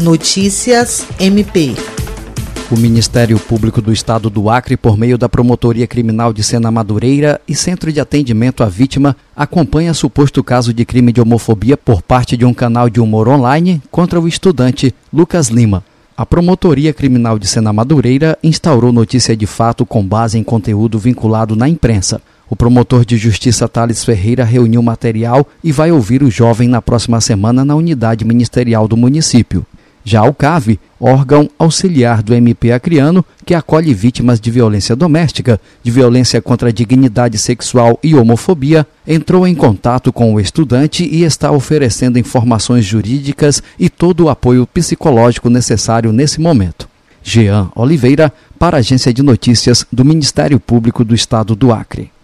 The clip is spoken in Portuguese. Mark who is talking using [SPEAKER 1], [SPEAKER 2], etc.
[SPEAKER 1] Notícias MP.
[SPEAKER 2] O Ministério Público do Estado do Acre, por meio da Promotoria Criminal de Sena Madureira e Centro de Atendimento à Vítima, acompanha suposto caso de crime de homofobia por parte de um canal de humor online contra o estudante Lucas Lima. A Promotoria Criminal de Sena Madureira instaurou notícia de fato com base em conteúdo vinculado na imprensa. O promotor de justiça Thales Ferreira reuniu material e vai ouvir o jovem na próxima semana na unidade ministerial do município. Já o CAV, órgão auxiliar do MP Acreano, que acolhe vítimas de violência doméstica, de violência contra a dignidade sexual e homofobia, entrou em contato com o estudante e está oferecendo informações jurídicas e todo o apoio psicológico necessário nesse momento. Jean Oliveira, para a Agência de Notícias do Ministério Público do Estado do Acre.